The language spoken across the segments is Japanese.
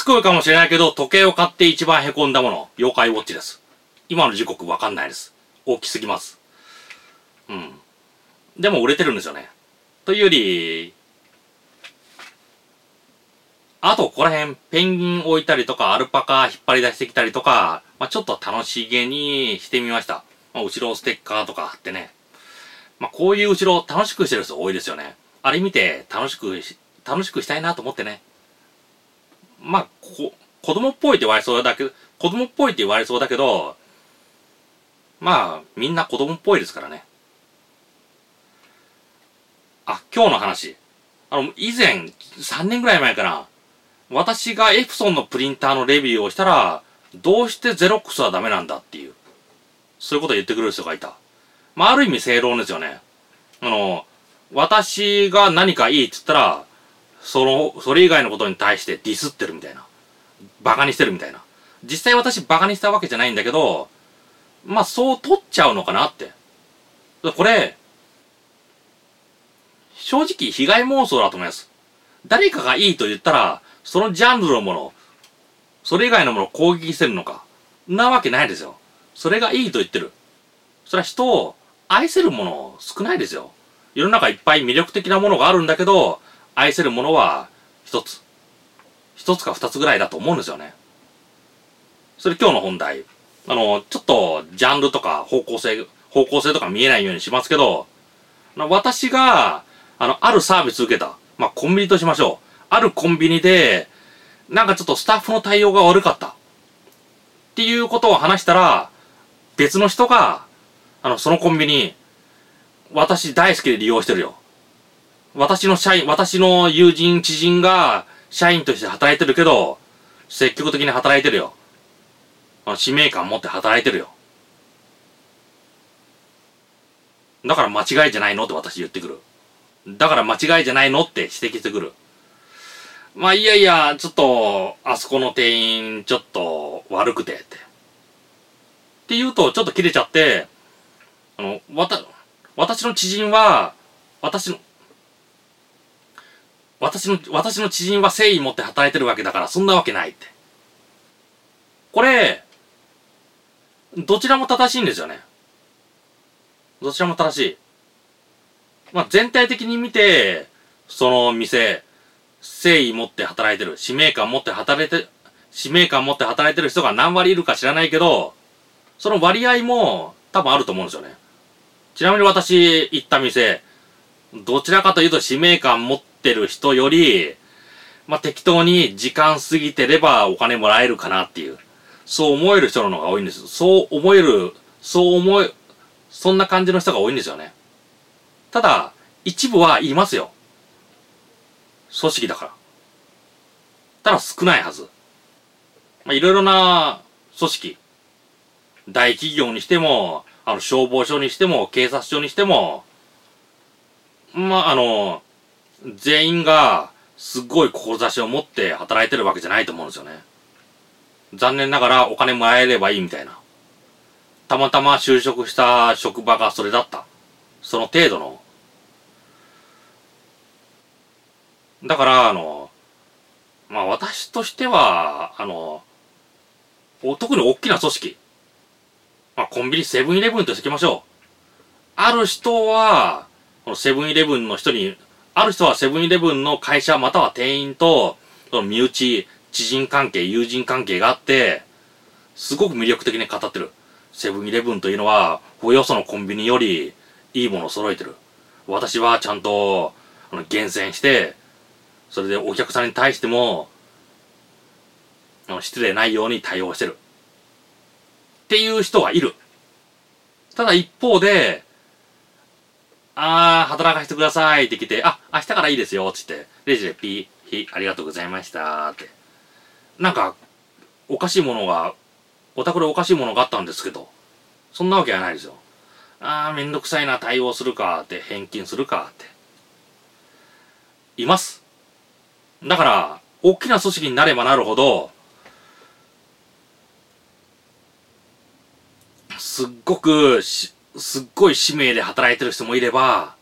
つこいかもしれないけど、時計を買って一番凹んだもの、妖怪ウォッチです。今の時刻わかんないです。大きすぎます。うん。でも売れてるんですよね。というより、あと、ここら辺、ペンギン置いたりとか、アルパカ引っ張り出してきたりとか、まあ、ちょっと楽しげにしてみました。まあ、後ろステッカーとか貼ってね。まあ、こういう後ろ楽しくしてる人多いですよね。あれ見て楽しく楽しくしたいなと思ってね。まあ、こ、子供っぽいって言われそうだけど、子供っぽいって言われそうだけど、まあ、みんな子供っぽいですからね。あ、今日の話。あの、以前、3年ぐらい前かな。私がエプソンのプリンターのレビューをしたら、どうしてゼロックスはダメなんだっていう、そういうことを言ってくれる人がいた。まあ、ある意味正論ですよね。あの、私が何かいいって言ったら、その、それ以外のことに対してディスってるみたいな。バカにしてるみたいな。実際私バカにしたわけじゃないんだけど、まあそう取っちゃうのかなって。これ、正直被害妄想だと思います。誰かがいいと言ったら、そのジャンルのもの、それ以外のものを攻撃してるのか。なわけないですよ。それがいいと言ってる。それは人を愛せるもの少ないですよ。世の中いっぱい魅力的なものがあるんだけど、愛せるものは一つ。一つか二つぐらいだと思うんですよね。それ今日の本題。あの、ちょっとジャンルとか方向性、方向性とか見えないようにしますけど、私が、あの、あるサービス受けた。まあ、コンビニとしましょう。あるコンビニで、なんかちょっとスタッフの対応が悪かった。っていうことを話したら、別の人が、あの、そのコンビニ、私大好きで利用してるよ。私の社員、私の友人、知人が社員として働いてるけど、積極的に働いてるよ。使命感持って働いてるよ。だから間違いじゃないの？って私言ってくる。だから間違いじゃないの？って指摘してくる。まあいやいや、ちょっと、あそこの店員、ちょっと悪くてって。って言うと、ちょっと切れちゃって、あの、わた、私の知人は、私の、私の、私の知人は誠意持って働いてるわけだから、そんなわけないって。これ、どちらも正しいんですよね。どちらも正しい。まあ、全体的に見て、その店、誠意持って働いてる、使命感持って働いて、使命感持って働いてる人が何割いるか知らないけど、その割合も多分あると思うんですよね。ちなみに私行った店、どちらかというと使命感持っててる人より、まあ、適当に時間過ぎてればお金もらえるかなっていう、そう思える人の方が多いんです。そう思える、そう思え、そんな感じの人が多いんですよね。ただ、一部はいますよ。組織だから。ただ少ないはず。まあ、いろいろな組織。大企業にしても、あの、消防署にしても、警察署にしても、まあ、あの、全員が、すっごい志を持って働いてるわけじゃないと思うんですよね。残念ながらお金もらえればいいみたいな。たまたま就職した職場がそれだった。その程度のだから、あの、まあ私としては、あの、特に大きな組織。まあコンビニセブンイレブンとしておきましょう。ある人は、このセブンイレブンの人に、ある人はセブンイレブンの会社または店員と、身内、知人関係、友人関係があって、すごく魅力的に語ってる。セブンイレブンというのは、およそのコンビニよりいいものを揃えてる。私はちゃんと、あの、厳選して、それでお客さんに対しても、失礼ないように対応してる。っていう人はいる。ただ一方で、あー、働かせてくださいって来て、あ、明日からいいですよっ、つって、レジでピー、ひ、ありがとうございましたって。なんか、おかしいものが、お宅でおかしいものがあったんですけど、そんなわけはないですよ。あー、めんどくさいな、対応するかって、返金するかって。います。だから、大きな組織になればなるほど、すっごくすっごい使命で働いてる人もいれば、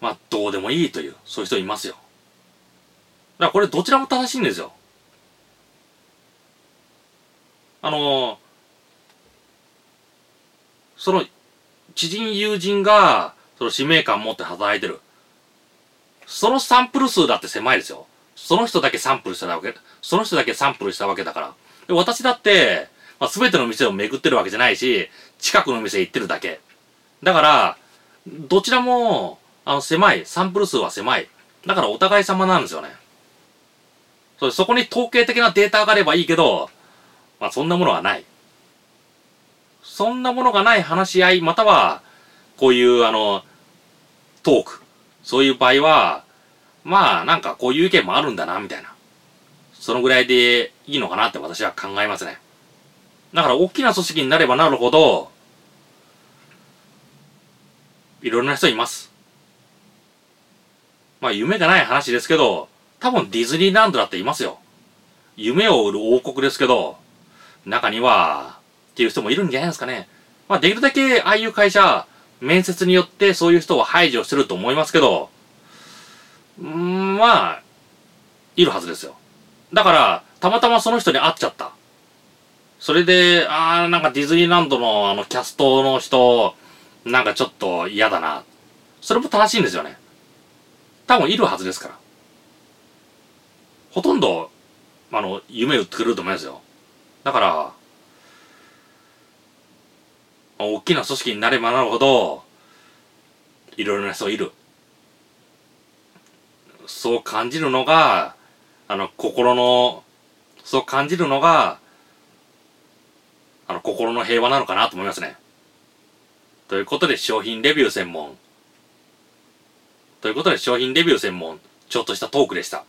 まあ、どうでもいいという、そういう人いますよ。だからこれどちらも正しいんですよ。あの、その、知人友人が、その使命感持って働いてる。そのサンプル数だって狭いですよ。その人だけサンプルしたわけ、その人だけサンプルしたわけだから。で私だって、まあ、全ての店を巡ってるわけじゃないし、近くの店行ってるだけ。だから、どちらも、あの、狭い。サンプル数は狭い。だからお互い様なんですよね。そそこに統計的なデータがあればいいけど、まあそんなものはない。そんなものがない話し合い、または、こういうあの、トーク。そういう場合は、まあなんかこういう意見もあるんだな、みたいな。そのぐらいでいいのかなって私は考えますね。だから大きな組織になればなるほど、いろんな人います。まあ夢がない話ですけど、多分ディズニーランドだっていますよ。夢を売る王国ですけど、中には、っていう人もいるんじゃないですかね。まあできるだけああいう会社、面接によってそういう人を排除してると思いますけど、んまあ、いるはずですよ。だから、たまたまその人に会っちゃった。それで、ああ、なんかディズニーランドのあのキャストの人、なんかちょっと嫌だな。それも正しいんですよね。多分いるはずですから。ほとんど、あの、夢売ってくれると思いますよ。だから、大きな組織になればなるほど、いろいろな人いる。そう感じるのが、あの、心の、そう感じるのが、心の平和なのかなと思いますね。ということで、商品レビュー専門。ということで、商品レビュー専門、ちょっとしたトークでした。